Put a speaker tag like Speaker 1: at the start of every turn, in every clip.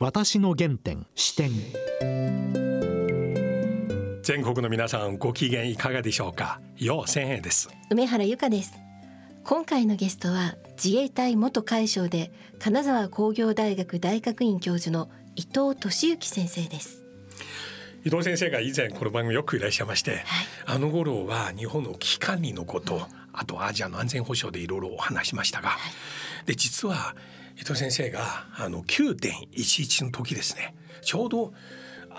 Speaker 1: 私の原点視点。
Speaker 2: 全国の皆さんご機嫌いかがでしょうか？よう千円です。
Speaker 3: 梅原由香です。今回のゲストは自衛隊元海将で金沢工業大学大学院教授の伊藤俊之先生です。
Speaker 2: 伊藤先生が以前この番組よくいらっしゃいまして、はい、あの頃は日本の危機管理のこと、うん、あとアジアの安全保障でいろいろお話しましたが、はい、で実は伊藤先生があの9.11の時ですねちょうど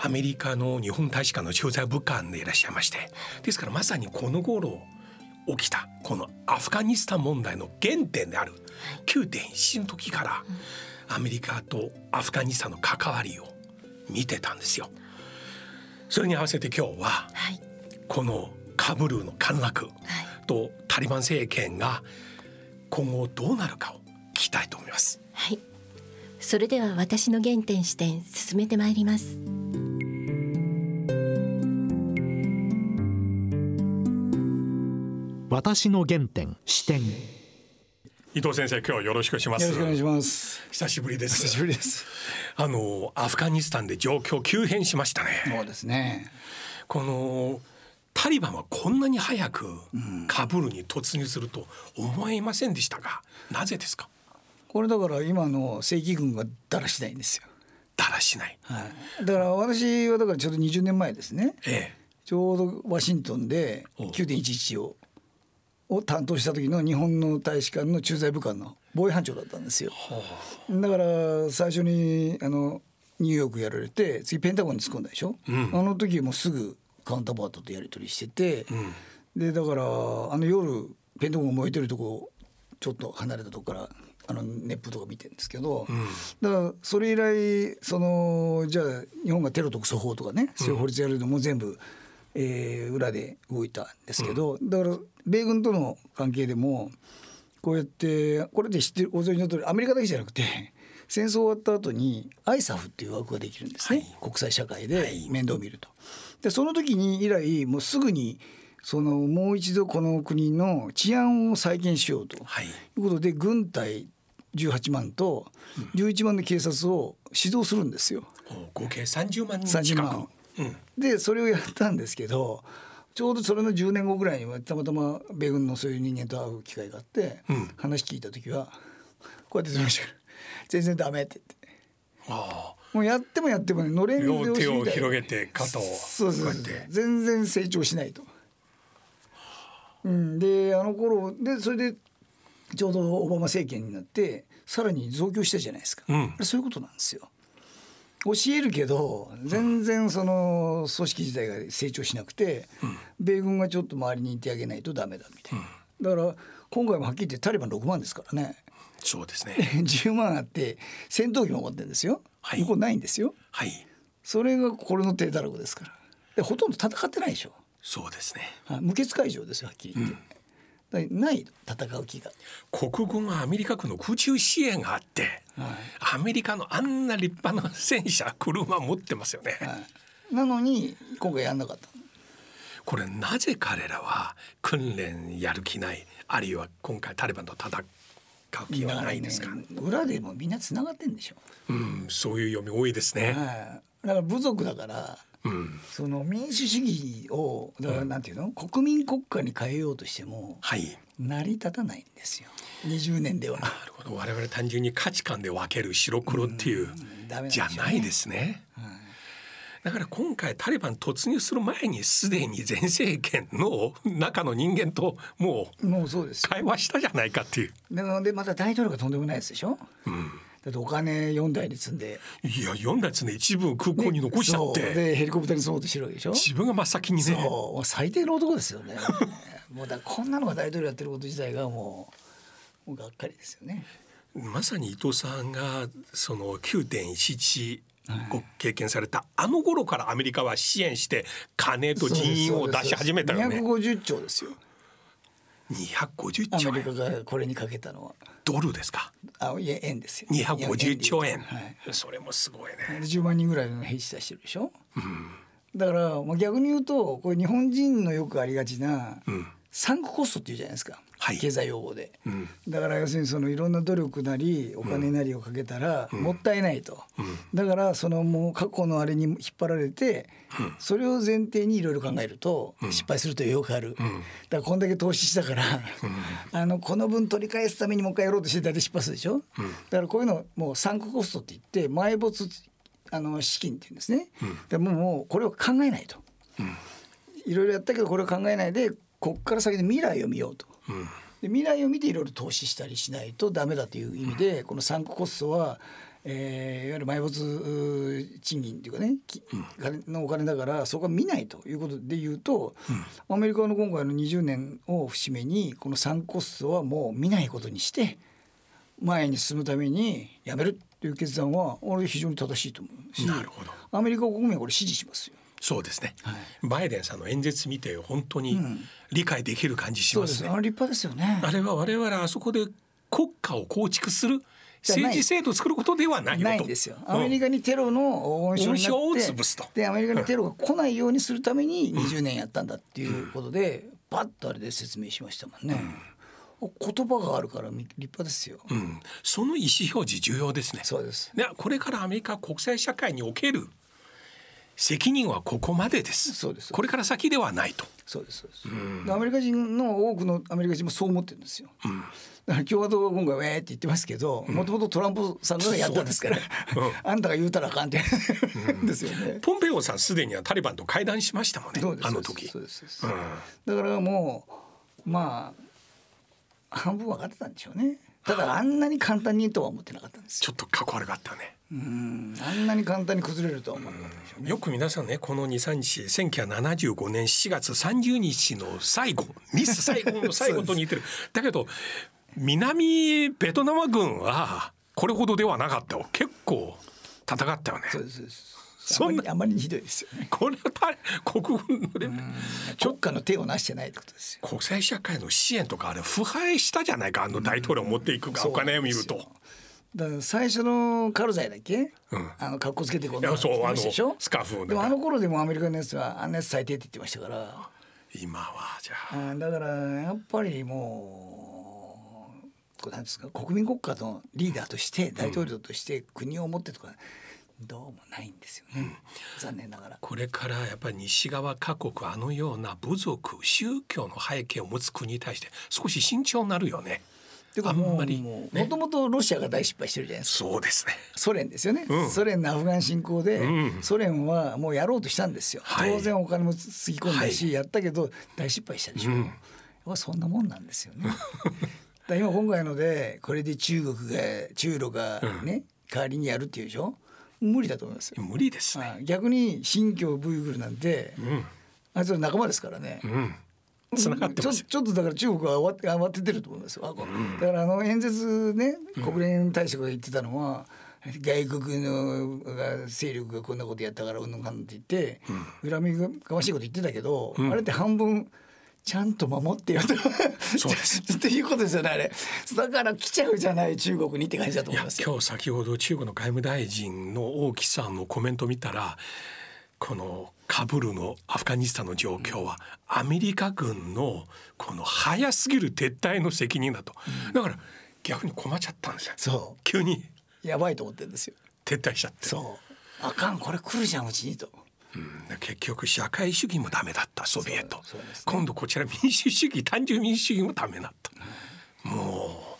Speaker 2: アメリカの日本大使館の駐在部官でいらっしゃいましてですからまさにこの頃起きたこのアフガニスタン問題の原点である9.1の時からアメリカとアフガニスタンの関わりを見てたんですよ。それに合わせて今日は、このカブルーの陥落とタリバン政権が今後どうなるかを聞きたいと思います。
Speaker 3: はい、それでは私の原点視点進めてまいります。
Speaker 1: 私の原点視点。
Speaker 2: 伊藤先生今日はよろしくします。
Speaker 4: よろしくお願いします。
Speaker 2: 久しぶりです。
Speaker 4: 久しぶりです。
Speaker 2: あのアフガニスタンで状況急変しましたね。
Speaker 4: そうですね。
Speaker 2: このタリバンはこんなに早くカブルに突入すると思いませんでしたが、なぜですか？
Speaker 4: これだから今の正規軍がだらしないんですよ。
Speaker 2: だらしない、
Speaker 4: はい、だから私はだからちょうど20年前ですね、ええ、ちょうどワシントンで9.11をを担当した時の日本の大使館の駐在部官の防衛班長だったんですよ。だから最初にあのニューヨークやられて次ペンタゴンに突っ込んだでしょ、うん、あの時もすぐカウンターパートとやり取りしてて、うん、でだからあの夜ペンタゴン燃えてるとこちょっと離れたとこからあの熱風とか見てるんですけど、うん、だからそれ以来そのじゃあ日本がテロ特措法とかねそういう法律やるのも全部、えー、裏で動いたんですけど、だから米軍との関係でもこうやってこれで知ってるご存知の通りアメリカだけじゃなくて 戦争終わった後に ISAF っていう枠ができるんですね、はい、国際社会で面倒を見ると。でその時に以来もうすぐにそのもう一度この国の治安を再建しようということで軍隊18万と11万の警察を指導するんですよ。
Speaker 2: 合計30万人近く。万
Speaker 4: うん、でそれをやったんですけどちょうどそれの10年後ぐらいにはたまたま米軍のそういう人間と会う機会があって、うん、話聞いた時はこうやって言ました全然ダメって言って。ああもうやってもやってもね乗れる
Speaker 2: 両手を広げて肩を
Speaker 4: そうそう全然成長しないと。うん、であの頃でそれでちょうどオバマ政権になってさらに増強したじゃないですか、うん、そういうことなんですよ。教えるけど全然その組織自体が成長しなくて、米軍がちょっと周りにいてあげないとダメだみたいな、だから今回もはっきり言ってタリバン6万ですからね。
Speaker 2: そうですね。
Speaker 4: 10万あって戦闘機も持ってるんですよ、はい、向こうないんですよ、はい、それがこれの低たらくですから。でほとんど戦ってないでしょ。
Speaker 2: そうですね。
Speaker 4: 無血会場ですよはっきり言って、うんない戦う気が。
Speaker 2: 国軍はアメリカ軍の空中支援があって、はい、アメリカのあんな立派な戦車車持ってますよね、は
Speaker 4: い、なのに今回やんなかった
Speaker 2: これなぜ彼らは訓練やる気ないあるいは今回タリバンと戦う気はないんですか、ね、
Speaker 4: 裏でもみんなつながってんでしょ。
Speaker 2: うんそういう読み多いですね、
Speaker 4: はい、だから部族だからうん、その民主主義をだからなんていうの、うん、国民国家に変えようとしても、はい、成り立たないんですよ。20年では。
Speaker 2: なるほど。我々単純に価値観で分ける白黒っていう、うん、じゃないですね。だから今回タリバン突入する前にすでに前政権の中の人間ともうもうそうです会話したじゃないかっていう。
Speaker 4: なのでまた大統領がとんでもないですでしょ？うんだってお金4台に積んで。
Speaker 2: いや4台積んで一部空港に残しちゃって、
Speaker 4: ね、でヘリコプターに積もうとしてるわけでしょ？
Speaker 2: 自分が真っ先にね。
Speaker 4: そう。最低の男ですよねも。うだこんなのが大統領やってること自体がもうもうがっかりですよね。
Speaker 2: まさに伊藤さんがその9.11ご経験された、あの頃からアメリカは支援して金と人員を出し始めたよね。
Speaker 4: 250兆ですよ。
Speaker 2: 250兆
Speaker 4: アメリカがこれにかけたのは。
Speaker 2: ドルですか？
Speaker 4: あ、いや円ですよ。
Speaker 2: 250兆円。はい、それもすごいね。
Speaker 4: 10万人ぐらいの兵士出してるでしょ？うん、だから、まあ、逆に言うと、これ日本人のよくありがちな、うん、サンクコストっていうじゃないですか。経済用語で、だから要するにそのいろんな努力なりお金なりをかけたらもったいないと、だからそのもう過去のあれに引っ張られて、それを前提にいろいろ考えると失敗するとよくある、だからこんだけ投資したから、あのこの分取り返すためにもう一回やろうとして大体失敗するでしょ、だからこういうのもうサンクコストって言って埋没あの資金っていうんですね、でももうこれを考えないと、いろいろやったけどこれを考えないでこっから先で未来を見ようと。で未来を見ていろいろ投資したりしないとダメだという意味で、このサンクコストは、えー、いわゆる埋没賃金っていうかね、うん、のお金だからそこは見ないということで言うと、うん、アメリカの今回の20年を節目にこのサンクコストはもう見ないことにして前に進むためにやめるっていう決断は俺非常に正しいと思うし
Speaker 2: なるほど。
Speaker 4: アメリカ国民はこれ支持しますよ。
Speaker 2: そうですね、はい、バイデンさんの演説見て本当に理解できる感じしますね、
Speaker 4: うん、あ立派ですよね。
Speaker 2: あれは我々あそこで国家を構築する政治制度を作ることではない
Speaker 4: ないんですよ。アメリカにテロの温床
Speaker 2: を潰すと。
Speaker 4: でアメリカにテロが来ないようにするために20年やったんだっていうことで、パッとあれで説明しましたもんね。言葉があるから立派ですよ、
Speaker 2: うん、その意思表示重要ですね。
Speaker 4: そうです。
Speaker 2: でこれからアメリカ国際社会における責任はここまでです。
Speaker 4: そうです。
Speaker 2: これから先ではないと。
Speaker 4: そうですそうです、うん、アメリカ人の多くのアメリカ人もそう思ってるんですよ、うん、だから共和党が今回ウェーって言ってますけどもともとトランプさんがやったんですから、あんたが言うたらあかんって。ですよね。
Speaker 2: ポンペオさんすでにはタリバンと会談しましたもんねあの時。
Speaker 4: そうですだからもうまあ半分分かってたんでしょうねただあんなに簡単にとは思ってなかったんです
Speaker 2: ちょっとかっこ悪かったね。
Speaker 4: うん。あんなに簡単に崩れるとは思わなかったでしょうね。
Speaker 2: よく皆さんねこの23日1975年7月30日の最後ミス最後の最後と似てる。だけど南ベトナム軍はこれほどではなかったよ結構戦ったよね。
Speaker 4: そうですそんなあまりひどいですよね。
Speaker 2: これは国軍のレベル。
Speaker 4: 国家の手をなしてないってことですよ。
Speaker 2: 国際社会の支援とかあれ腐敗したじゃないかあの大統領持っていくか、お金を見ると。
Speaker 4: だから最初のカルザイだっけ、うん、あの格好つけてこ
Speaker 2: うそうあの
Speaker 4: スカーフでもあの頃でもアメリカのやつはあんなやつ最低って言ってましたから。
Speaker 2: 今はじゃあ。
Speaker 4: だからやっぱりもうなんですか国民国家のリーダーとして大統領として国を持ってとか、どうもないんですよね、うん、残念ながら。
Speaker 2: これからやっぱり西側各国あのような部族宗教の背景を持つ国に対して少し慎重になるよね。
Speaker 4: てかももともとロシアが大失敗してるじゃないです
Speaker 2: か。そうですね。
Speaker 4: ソ連ですよね、うん、ソ連のアフガン侵攻で、うん、ソ連はもうやろうとしたんですよ、はい、当然お金もつぎ込んだし、はい、やったけど大失敗したでしょ、うん、やっぱそんなもんなんですよね。だ今今回のでこれで中国が中ロがね、代わりにやるっていうでしょ無理だと思います。
Speaker 2: 無理です、
Speaker 4: ね、逆に新疆ブイグルなんて、あいつら仲間ですからね、
Speaker 2: 繋がってちょ
Speaker 4: ちょっとだから中国は慌て慌ててると思いますよ、うん、だからあの演説ね国連大使が言ってたのは、外国の勢力がこんなことやったからうんぬんかんって言って、恨みがましいこと言ってたけど、あれって半分ちゃんと守ってよと。
Speaker 2: そうです。
Speaker 4: っていうことですよねあれ。だから来ちゃうじゃない中国にって感じだと思います。
Speaker 2: 今日先ほど中国の外務大臣の王毅さんのコメント見たらこのカブルのアフガニスタンの状況はアメリカ軍のこの早すぎる撤退の責任だと、だから逆に困っちゃったんですよ。
Speaker 4: そう。
Speaker 2: 急に。
Speaker 4: やばいと思ってるんですよ。
Speaker 2: 撤退しちゃって。
Speaker 4: そう。あかんこれ来るじゃんうちにと
Speaker 2: うん、結局社会主義もダメだったソビエト、ね、今度こちら民主主義単純民主主義もダメだった、うん、も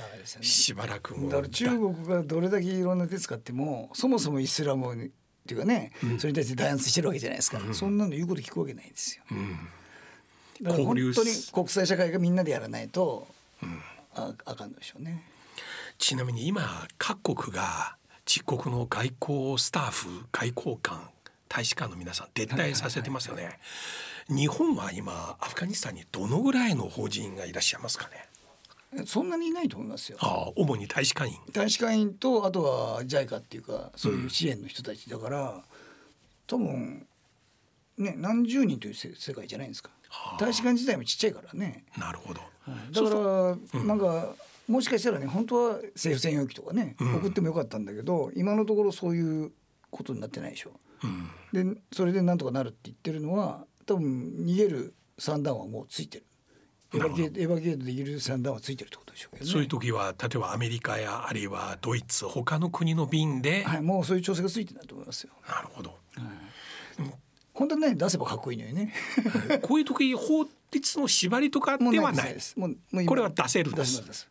Speaker 2: う、ね、しばらく
Speaker 4: もだから中国がどれだけいろんな手使ってもそもそもイスラムっていうかね、うん、それに対して弾圧してるわけじゃないですか、そんなの言うこと聞くわけないんですよ、だから本当に国際社会がみんなでやらないと、ああかんでしょうね。
Speaker 2: ちなみに今各国が自国の外交スタッフ外交官大使館の皆さん撤退させてますよね。日本は今アフガニスタンにどのぐらいの法人がいらっしゃいますか
Speaker 4: ね？そんなにいないと思いますよ。
Speaker 2: ああ、主に大使館員。
Speaker 4: 大使館員とあとは JICA っていうかそういう支援の人たちだから、うん、多分ね何十人という世界じゃないですか。大使館自体もちっちゃいからね。
Speaker 2: なるほど。
Speaker 4: だから、なんか。もしかしたらね本当は政府専用機とかね、送ってもよかったんだけど今のところそういうことになってないでしょ。うん、でそれでなんとかなるって言ってるのは多分逃げる算段はもうついてるエヴァゲートエヴァゲートで許算段はついてるってことでしょうけど、ね、
Speaker 2: そういう時は例えばアメリカやあるいはドイツ他の国の便で、
Speaker 4: はい、もうそういう調整がついてると思いますよ。
Speaker 2: なるほど。
Speaker 4: はい、本当にね出せばかっこいいのよね。
Speaker 2: こういう時法律の縛りとかではない。もうもうこれは出せるんです。です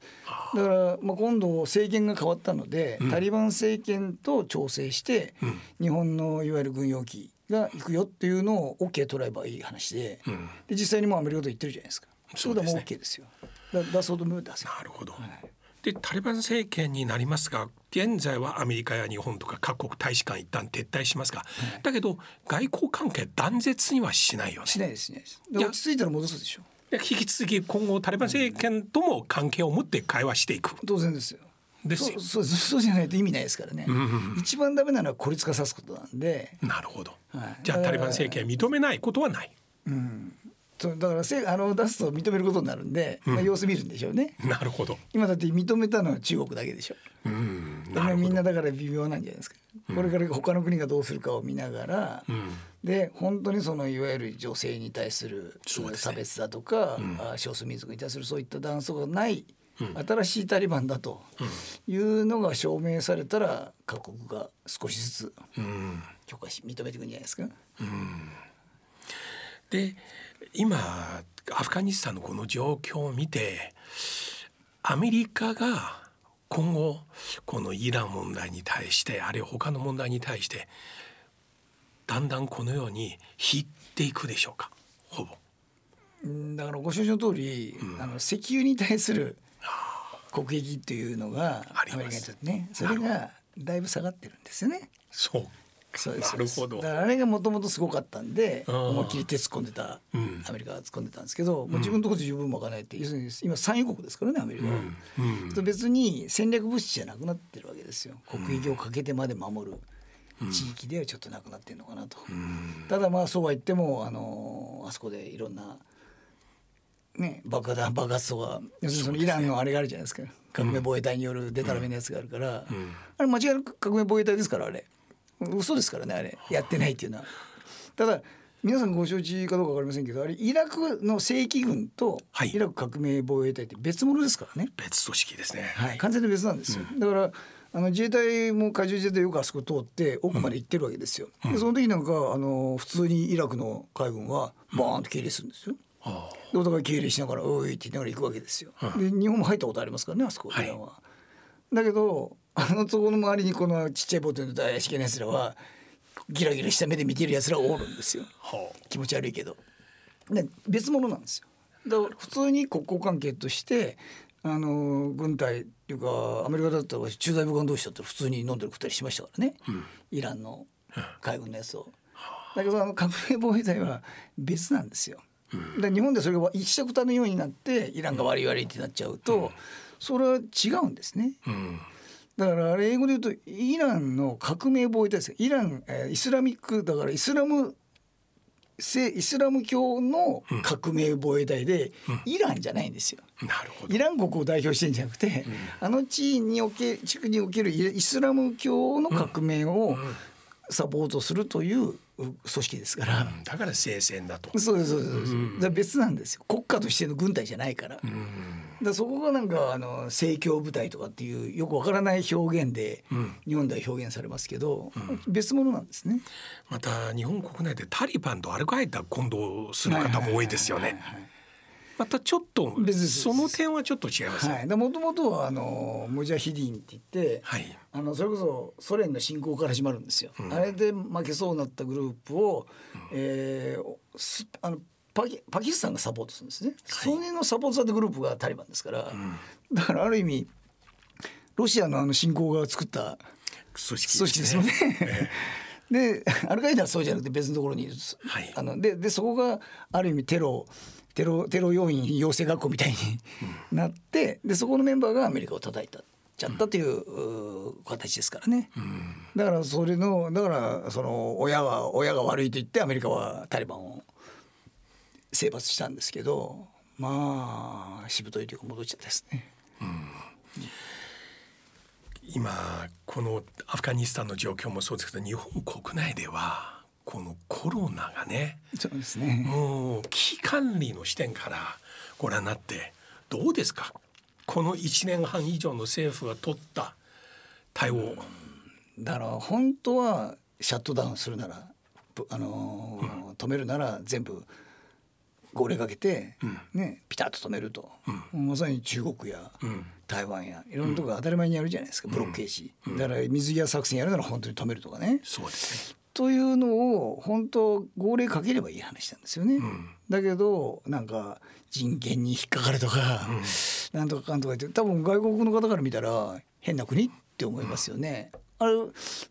Speaker 4: だからまあ今度政権が変わったので、うん、タリバン政権と調整して、うん、日本のいわゆる軍用機が行くよっていうのを OK 取ればいい話でうん、で実際にもうアメリカと言ってるじゃないですか。そういうことはもう OK ですよ。だ出そうと思えば出せ
Speaker 2: なるほど、はい、でタリバン政権になりますが現在はアメリカや日本とか各国大使館一旦撤退しますが、はい、だけど外交関係断絶にはしないよね。
Speaker 4: しないですね落ち着いたら戻すでしょ。
Speaker 2: 引き続き今後タリバン政権とも関係を持って会話していく、
Speaker 4: 当然ですよ。
Speaker 2: ですよ。
Speaker 4: そうそうじゃないと意味ないですからね、うん。うん、一番ダメなのは孤立化さすことなんで。
Speaker 2: なるほど、はい、じゃあタリバン政権認めないことはない、
Speaker 4: うん、そうだからせあの出すと認めることになるんで、うん、まあ、様子見るんでしょうね。
Speaker 2: なるほど。
Speaker 4: 今だって認めたのは中国だけでしょ、うん、みんなだから微妙なんじゃないですか、うん、これから他の国がどうするかを見ながら、うん、で本当にそのいわゆる女性に対する差別だとか、ね、少数民族に対するそういった断層がない新しいタリバンだというのが証明されたら各国が少しずつ許可し認めていくんじゃないですか。
Speaker 2: で今アフガニスタンのこの状況を見てアメリカが今後このイラン問題に対してあるいは他の問題に対してだんだんこのように引っていくでしょうか？ほぼ。
Speaker 4: だからご承知の通り、うん、あの石油に対する国益っていうのがアメリカにとってねそれがだいぶ下がってるんですよね。
Speaker 2: そう
Speaker 4: そうですなるほど。だからあれがもともとすごかったんで思いっきり手突っ込んでた、うん、アメリカが突っ込んでたんですけど、もう自分のところで十分賄えて要するに今産油国ですからねアメリカは、うん、別に戦略物資じゃなくなってるわけですよ。国益をかけてまで守る。地域ではちょっとなくなってるのかなと、ただまあそうは言ってもあのあそこでいろんなね、爆弾爆発とか要するにそのイランのあれがあるじゃないですか。革命防衛隊によるデタラメのやつがあるから、あれ間違いなく革命防衛隊ですからあれ嘘ですからねあれ。やってないっていうのは。ただ皆さんご承知かどうか分かりませんけどあれイラクの正規軍とイラク革命防衛隊って別物ですからね、
Speaker 2: 別組織ですね、
Speaker 4: はい、完全に別なんですよ、だからあの自衛隊も海上自衛隊よくあそこ通って奥まで行ってるわけですよ、でその時なんかあの普通にイラクの海軍はバーンと敬礼するんですよ、でお互い敬礼しながら「おい」って言いながら行くわけですよ。で日本も入ったことありますからねあそこは。はい、だけどあのそこの周りにこのちっちゃいボートの怪しげなやつらはギラギラした目で見てるやつらおるんですよ。気持ち悪いけど。で別物なんですよ。だから普通に国交関係としてあの軍隊っていうかアメリカだったら駐在武官同士だったら普通に飲んでるくったりしましたからね、うん、イランの海軍のやつを。だけどあの革命防衛隊は別なんですよ。で日本でそれが一緒くたのようになってイランが悪い悪いってなっちゃうと、それは違うんですね。だからあれ英語で言うとイランの革命防衛隊ですイラン、えー、イスラミックだからイスラムイスラム教の革命防衛隊で、イランじゃないんですよ。イラン国を代表してんじゃなくて、あの地におけ地区におけるイスラム教の革命をサポートするという組織ですから、うん、
Speaker 2: だから聖戦だと。
Speaker 4: そうですそうです、うん、別なんですよ。国家としての軍隊じゃないから,、うん、だそこがなんかあの政教部隊とかっていうよくわからない表現で日本では表現されますけど、別物なんですね。
Speaker 2: また日本国内でタリバンとアルカイダ混同する方も多いですよね。またちょっとその点はちょっと違います
Speaker 4: ね。もともとはあのムジャヒディンって言って、はい、あのそれこそソ連の侵攻から始まるんですよ。うん、あれで負けそうになったグループを、うん、えー、あのパキパキスタンがサポートするんですね。はい、それのサポートされたグループがタリバンですから、うん、だからある意味ロシアのあの侵攻が作った
Speaker 2: 組織
Speaker 4: ですよね。でアルカイダはそうじゃなくて別のところにいる、はい、あのででそこがある意味テロテロテロ要員養成学校みたいになって、でそこのメンバーがアメリカを叩いた。ちゃったという、形ですからね、うん、だからそれのだからその親は親が悪いと言ってアメリカはタリバンを征伐したんですけどまあしぶといというか戻っちゃったですね。うん。
Speaker 2: 今このアフガニスタンの状況もそうですけど日本国内ではこのコロナがね
Speaker 4: そうですね。
Speaker 2: もう危機管理の視点からご覧になってどうですか？この1年半以上の政府が取った対応。
Speaker 4: だから本当はシャットダウンするならあのーうん、止めるなら全部号令かけて、うん、ね、ピタッと止めると、うん、まさに中国や台湾やいろんなところ当たり前にやるじゃないですか、ブロッケージ、だから水際作戦やるなら本当に止めるとかね。
Speaker 2: そうですね。
Speaker 4: というのを本当号令かければいい話なんですよね。だけどなんか人権に引っかかるとか、うん、なんとかかんとか言って多分外国の方から見たら変な国って思いますよね。あれ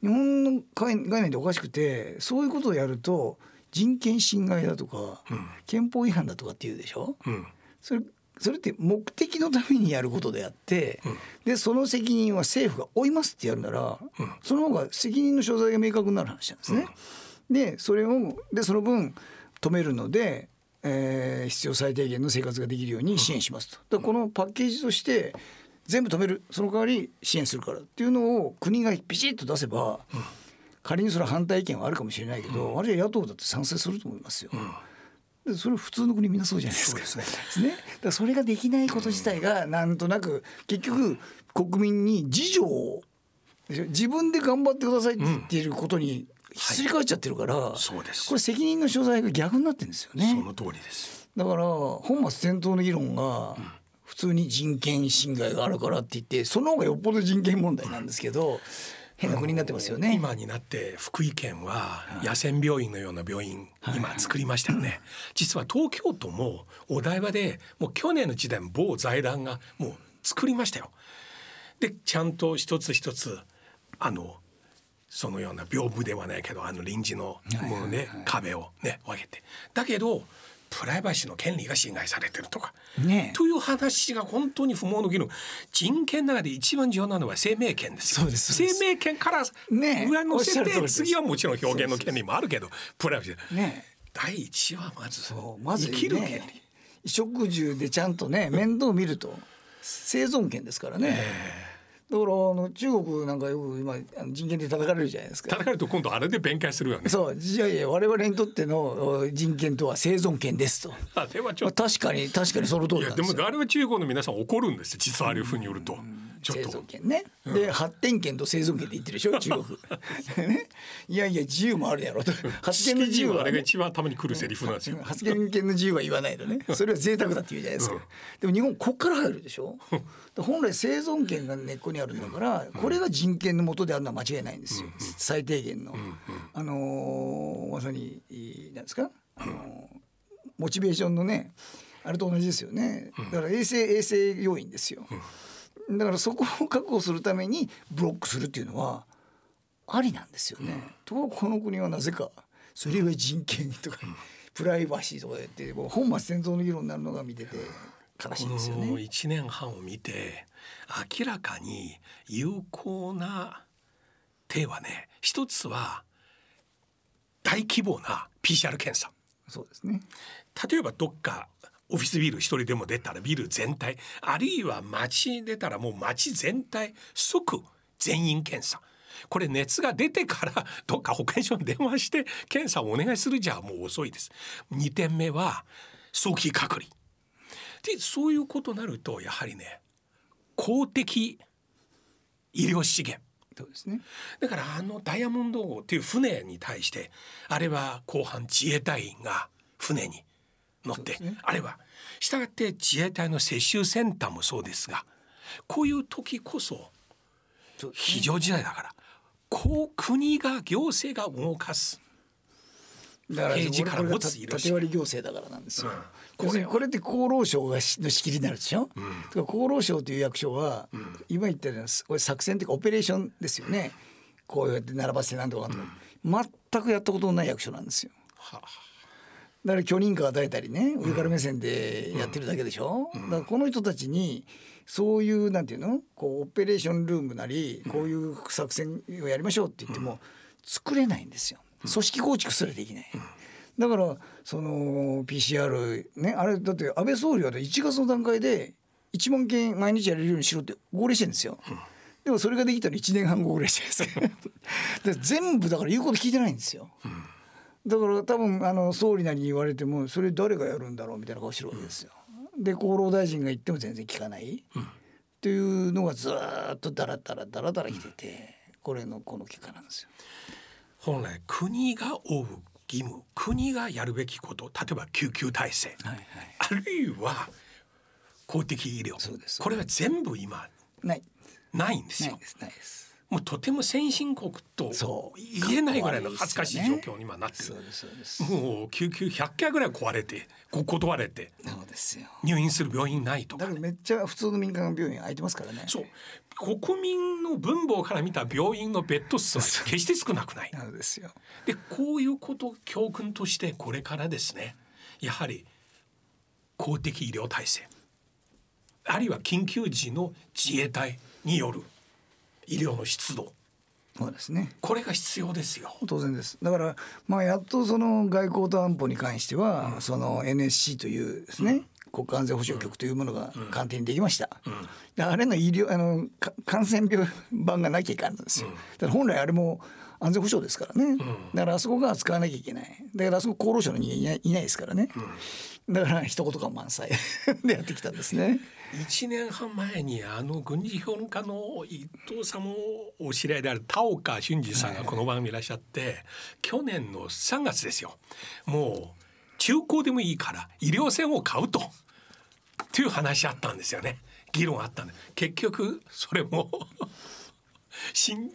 Speaker 4: 日本の概念でおかしくてそういうことをやると人権侵害だとか、うん、憲法違反だとかって言うでしょ、うん、それそれって目的のためにやることであって、うん、でその責任は政府が負いますってやるなら、その方が責任の所在が明確になる話なんですね。でそれをでその分止めるので、えー、必要最低限の生活ができるように支援しますと。だこのパッケージとして全部止める。その代わり支援するからっていうのを国がピシッと出せば、うん、仮にそれは反対意見はあるかもしれないけど、うん、あるいは野党だって賛成すると思いますよ。うん、それ普通の国みんなそうじゃないですか。
Speaker 2: そう
Speaker 4: ですね。ねだそれができないこと自体がなんとなく結局国民に自助を自分で頑張ってくださいって言っていることにひっり返っちゃってるから、はい、
Speaker 2: そうです
Speaker 4: これ責任の所在が逆になってるんですよね。
Speaker 2: その通りです。
Speaker 4: だから本末転倒の議論が、普通に人権侵害があるからって言ってその方がよっぽど人権問題なんですけど。変な国になってますよね。
Speaker 2: 今になって福井県は野戦病院のような病院、今作りましたよね、実は東京都もお台場でもう去年の時代某財団がもう作りましたよ。でちゃんと一つ一つあのそのような屏風ではないけどあの臨時のものね、壁をね分けて。だけどプライバシーの権利が侵害されてるとか、ね、という話が本当に不毛の議論。人権の中で一番重要なのは生命権ですよ。生命権から上乗せて、ね、次はもちろん表現の権利もあるけどプライバシー、ね、第一はまずまず生きる権利、ね、
Speaker 4: 食住でちゃんとね面倒見ると。生存権ですからね。えーだからあの中国なんかよく今人権で叩かれるじゃないですか。
Speaker 2: 叩かれると今度あれで弁解するよね。
Speaker 4: そう。いやいや我々にとっての人権とは生存権ですと。あではちょっと確かに確かにその通りですよ。
Speaker 2: でもあれは中国の皆さん怒るんです実はああいうふうによると、
Speaker 4: ちょっと。生存権ね、うん、で発展権と生存権って言ってるでしょ 中国。ね、いやいや自由もあるやろと。
Speaker 2: 発言の自由は、ね、あれが一番頭にくるセリフなんですよ。
Speaker 4: 発言権の自由は言わないのね。それは贅沢だって言うじゃないですか、うん、でも日本こっから入るでしょ本来生存権が根っこにあるんだから、これが人権のもとであるのは間違いないんですよ、最低限の、あのー、まさになんですか、あのー、モチベーションのねあれと同じですよね。だから衛生衛生要因ですよ、だからそこを確保するためにブロックするっていうのはありなんですよね、ところこの国はなぜかそれは人権とか、プライバシーとか言ってもう本末転倒の議論になるのが見てて。悲しいですよね。
Speaker 2: 1年半を見て明らかに有効な手はね一つは大規模な PCR 検査。
Speaker 4: そうですね
Speaker 2: 例えばどっかオフィスビル一人でも出たらビル全体あるいは街に出たらもう街全体即全員検査これ熱が出てから どっか保健所に電話して検査をお願いするじゃもう遅いです2点目は早期隔離でそういうことになるとやはりね公的医療資源。
Speaker 4: そうですね、
Speaker 2: だからあのダイヤモンド号っていう船に対してあれは後半自衛隊員が船に乗って、ね、あれはしたがって自衛隊の接種センターもそうですがこういう時こそ非常事態だから、こう国が行政が動かす
Speaker 4: だから平時から持つ縦割り行政だからなんですよ。うん。これこれって厚労省がの仕切りになるでしょ、うん、厚労省という役所は、うん、今言ったようなこれ作戦というかオペレーションですよね。こうやって並ばせてなんとかとか、うん、全くやったことのない役所なんですよ。はあ。だから許認可を与えたりね上から目線でやってるだけでしょ、うん、だからこの人たちにそういうなんていうの？こうオペレーションルームなりこういう作戦をやりましょうって言っても作れないんですよ組織構築すらできない。だからその PCR ねあれだって安倍総理は1月の段階で1万件毎日やれるようにしろって号令してるんですよ。でもそれができたら1年半後ぐらいじゃないですか 全部だから言うこと聞いてないんですよ。だから多分あの総理なりに言われてもそれ誰がやるんだろうみたいな顔してるわけですよ。うん、で厚労大臣が言っても全然聞かない、うん、っていうのがずっとダラダラダラダラ来てて、これのこの結果なんですよ。
Speaker 2: 本来国が負う義務国がやるべきこと例えば救急体制、はいはい、あるいは公的医療。これは全部今
Speaker 4: ない。
Speaker 2: ないんですよ。
Speaker 4: ないですないです
Speaker 2: もうとても先進国と言えないぐらいの恥ずかしい状況に今なってる、もう救急100件ぐらい壊れて断れて入院する病院ないと
Speaker 4: か、ね、だからめっちゃ普通の民間病院空いてますからね。
Speaker 2: そう。国民の分母から見た病院のベッド数は決して少なくない。
Speaker 4: なんですよ。
Speaker 2: でこういうことを教訓としてこれからですねやはり公的医療体制あるいは緊急時の自衛隊による医療の出動
Speaker 4: そうですね。
Speaker 2: これが必要ですよ。
Speaker 4: 当然です。だからまあやっとその外交と安保に関しては、うん、その NSC というですね、うん。国家安全保障局というものが官邸にできました。うん、あれの医療あの感染病版がなきゃいかんのですよ。だから本来あれも安全保障ですからね。だからあそこが使わなきゃいけない。だからあそこ厚労省の人間いないいないですからね。だから一言が満載 でやってきたんですね。
Speaker 2: 1年半前にあの軍事評論家の伊藤さんもお知り合いである田岡俊二さんがこの番組いらっしゃって、去年の3月ですよもう中古でもいいから医療船を買うとっていう話あったんですよね議論あったんで結局それも 新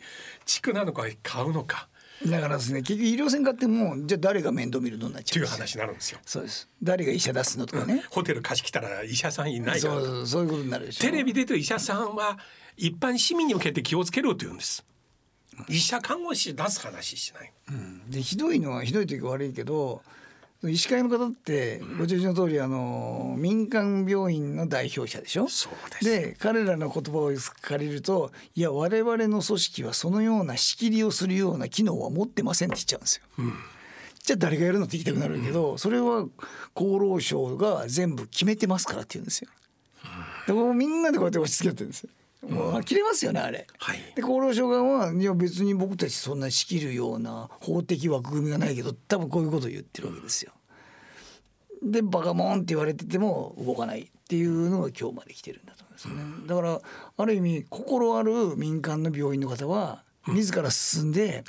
Speaker 2: 築なのか買うのか。
Speaker 4: だからですね結局医療船買ってもじゃあ誰が面倒見るのになっちゃう
Speaker 2: っていう話になるんですよ。
Speaker 4: そうです。誰が医者出すのとかね、うん、
Speaker 2: ホテル貸し切ったら医者さんいないから。
Speaker 4: そうそういうことになるでしょ
Speaker 2: テレビ出てる医者さんは一般市民に向けて気をつけろと言うんです。医者看護師出す話しない、
Speaker 4: うん、でひどいのはひどい時悪いけど医師会の方ってご承知の通りあの民間病院の代表者でしょ？で彼らの言葉を借りるといや我々の組織はそのような仕切りをするような機能は持ってませんって言っちゃうんですよ。うんじゃあ誰がやるのって言いたくなるけど、それは厚労省が全部決めてますからって言うんですよ。でもみんなでこうやって押し付けてるんですよ。もう切れますよねあれ。はい、で厚労省側はいや別に僕たちそんな仕切るような法的枠組みがないけど多分こういうことを言ってるわけですよ。でバカモンって言われてても動かないっていうのが今日まで来てるんだと思いますね。だからある意味心ある民間の病院の方は自ら進んで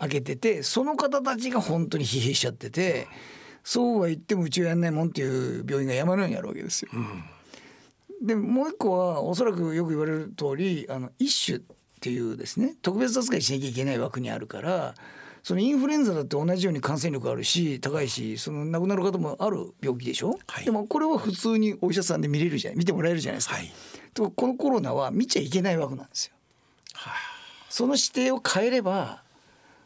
Speaker 4: 開けてて、その方たちが本当に疲弊しちゃっててそうは言ってもうちはやんないもんっていう病院が山のようにあるわけですよ。うんでもう一個はおそらくよく言われる通りあの一種っていうですね特別扱いしなきゃいけない枠にあるからそのインフルエンザだって同じように感染力あるし高いしその亡くなる方もある病気でしょ、はい、でもこれは普通にお医者さんで見れるじゃない見てもらえるじゃないですか。はい、とこのコロナは見ちゃいけない枠なんですよ。はあ、その指定を変えれば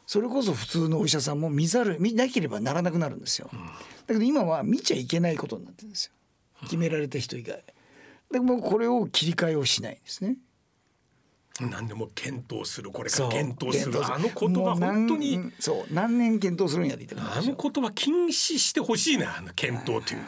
Speaker 4: それこそ普通のお医者さんも見ざる見なければならなくなるんですよ。うん、だけど今は見ちゃいけないことになってるんですよ。決められた人以外。でもこれを切り替えをしないんですね。
Speaker 2: 何でも検討するこれから検討する。あの言葉本当に
Speaker 4: そう。何年検討するんやって言
Speaker 2: ってあの言葉禁止してほしいなあの検討という。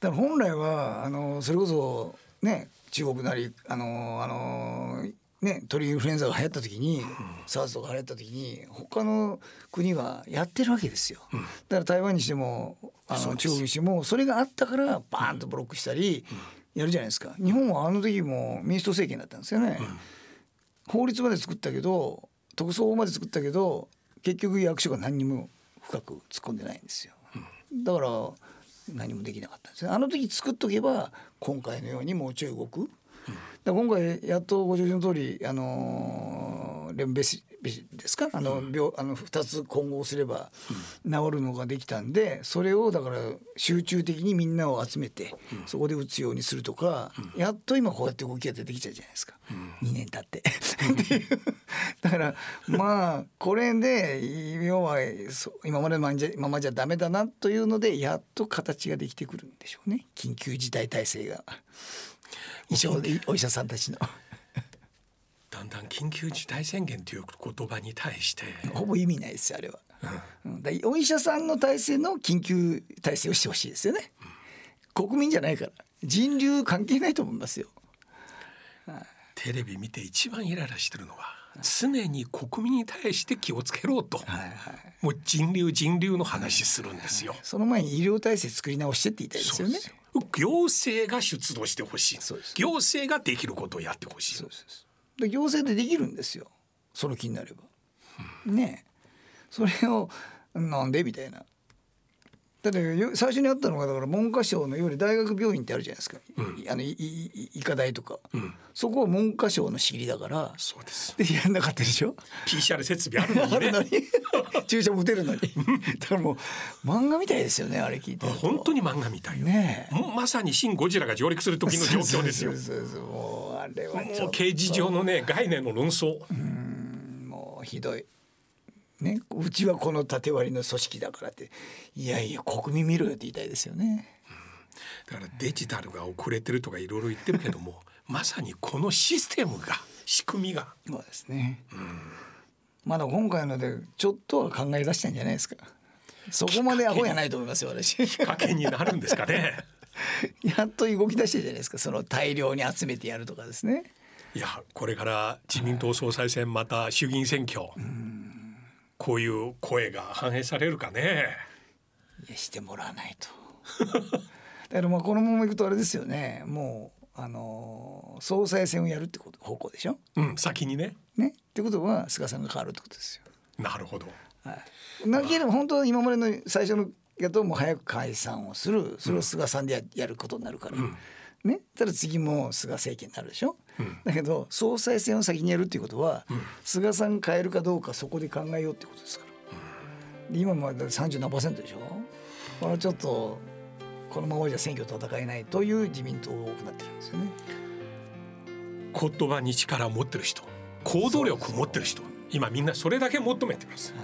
Speaker 4: だから本来はあのそれこそね中国なりあのあのね鳥インフルエンザが流行った時に、うん、SARS とか流行った時に他の国はやってるわけですよ。うん、だから台湾にしてもあの中国にしてもそれがあったからバーンとブロックしたり。うん。やるじゃないですか。日本はあの時も民主党政権だったんですよね、うん、法律まで作ったけど特措法まで作ったけど結局役所が何にも深く突っ込んでないんですよ、うん、だから何もできなかったんですねあの時作っとけば今回のようにもうちょい動く、うん、今回やっとご承知の通りあのー、レムベシですか？あの病あの2つ混合すれば治るのができたんでそれをだから集中的にみんなを集めてそこで打つようにするとかやっと今こうやって動きが出てきちゃうじゃないですか。2年経って。だからまあこれで要は今までのままじゃダメだなというのでやっと形ができてくるんでしょうね。緊急事態体制が。お医者さんたちの。
Speaker 2: だんだん緊急事態宣言という言葉に対して。
Speaker 4: ほぼ意味ないですあれは、うん、お医者さんの体制の緊急体制をしてほしいですよね、うん、国民じゃないから。人流関係ないと思いますよ、
Speaker 2: テレビ見て一番イライラしてるのは常に国民に対して気をつけろと、はいはい、もう人流人流の話するんですよ、
Speaker 4: その前に医療体制作り直してって言いたいですよね
Speaker 2: 行政が出動してほしい。行政ができることをやってほしい。
Speaker 4: で行政でできるんですよ。その気になれば、うん、ねそれをなんでみたいなだって最初にあったのがだから文科省のいわゆる大学病院ってあるじゃないですか、うん、あの医科大とか、うん、そこは文科省の仕切りだから。
Speaker 2: そうです。
Speaker 4: でやんなかったでしょ
Speaker 2: ？PCR 設備あるのに、ね、
Speaker 4: のに。注射も打てるのに。だからもう漫画みたいですよねあれ聞いて
Speaker 2: 本当に漫画みたいよ、ね、もうまさに「シン・ゴジラ」が上陸する時の状況ですよ。もうあれはもう刑事上のね概念の論争。
Speaker 4: うん。もうひどいね、うちはこの縦割りの組織だからっていやいや国民見ろよって言いたいですよね、
Speaker 2: うん、だからデジタルが遅れてるとかいろいろ言ってるけども まさにこのシステムが仕組みが。
Speaker 4: そうですね、うん、まだ今回のでちょっとは考え出したんじゃないですか。そこまでアホやないと思いますよ私。
Speaker 2: きっかけになるんですかね。
Speaker 4: やっと動き出してるじゃないですか。その大量に集めてやるとかですね。
Speaker 2: いやこれから自民党総裁選また衆議院選挙、うんこういう声が反映されるかね。
Speaker 4: いやしてもらわないと。だからまあこのままいくとあれですよね。もうあのー、総裁選をやるってこと方向でしょ？
Speaker 2: うん、先にね。
Speaker 4: ねってことは菅さんが変わるってことですよ。
Speaker 2: なるほど。
Speaker 4: はい。なければ本当は今までの最初の野党も早く解散をするそれを菅さんでや,、やることになるから。うんね、ただ次も菅政権になるでしょ、うん、だけど総裁選を先にやるっていうことは、うん、菅さん変えるかどうかそこで考えようってことですから、うん、今まで30何パーセントでしょ？これはちょっとこのままじゃ選挙戦えないという自民党多くなってるんですよね。
Speaker 2: 言葉に力を持ってる人行動力を持ってる人今みんなそれだけ求めてます、は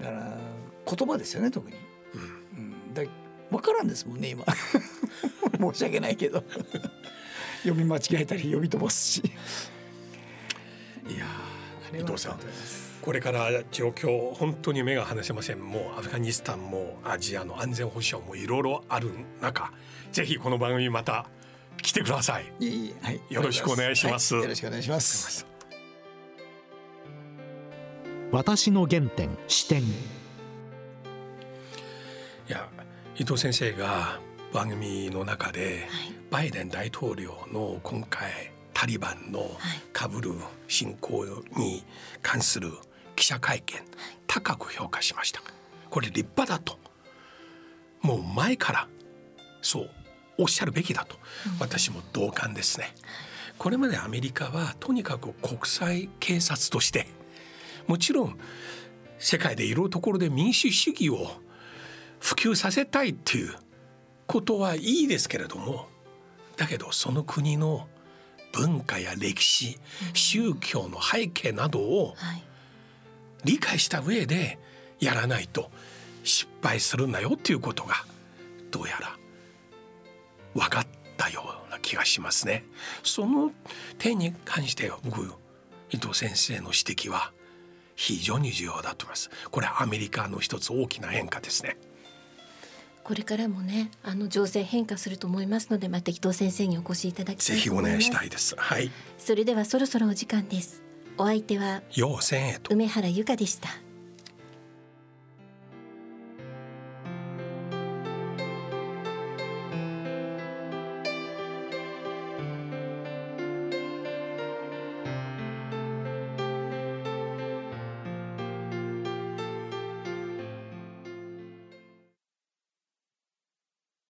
Speaker 2: い。
Speaker 4: だから言葉ですよね特に、うん。だ分からんですもんね今。申し訳ないけど読み間違えたり呼び飛ばすし。
Speaker 2: いや伊藤さん。これから状況本当に目が離せません。もうアフガニスタンもアジアの安全保障もいろいろある中ぜひこの番組また来てください。
Speaker 4: いいはい、
Speaker 2: よろしくお願いします、は
Speaker 4: い、よろしくお願いします。
Speaker 1: 私の原点視点い
Speaker 2: や伊藤先生が番組の中で、バイデン大統領の今回タリバンのかぶる侵攻に関する記者会見、高く評価しました。これ立派だと。もう前からそうおっしゃるべきだと、私も同感ですね。これまでアメリカはとにかく国際警察としてもちろん世界でいろいろところで民主主義を普及させたいっていうことはいいですけれどもだけどその国の文化や歴史、宗教の背景などを理解した上でやらないと失敗するんだよっていうことがどうやら分かったような気がしますね。その点に関して僕伊藤先生の指摘は非常に重要だと思います。これはアメリカの一つ大きな変化ですね。
Speaker 3: これからもねあの情勢変化すると思いますのでまた伊藤先生にお越しいただき
Speaker 2: ぜひお願いしたいです。はい。
Speaker 3: それではそろそろお時間です。お相手は
Speaker 2: 陽千恵と。
Speaker 3: 梅原由香でした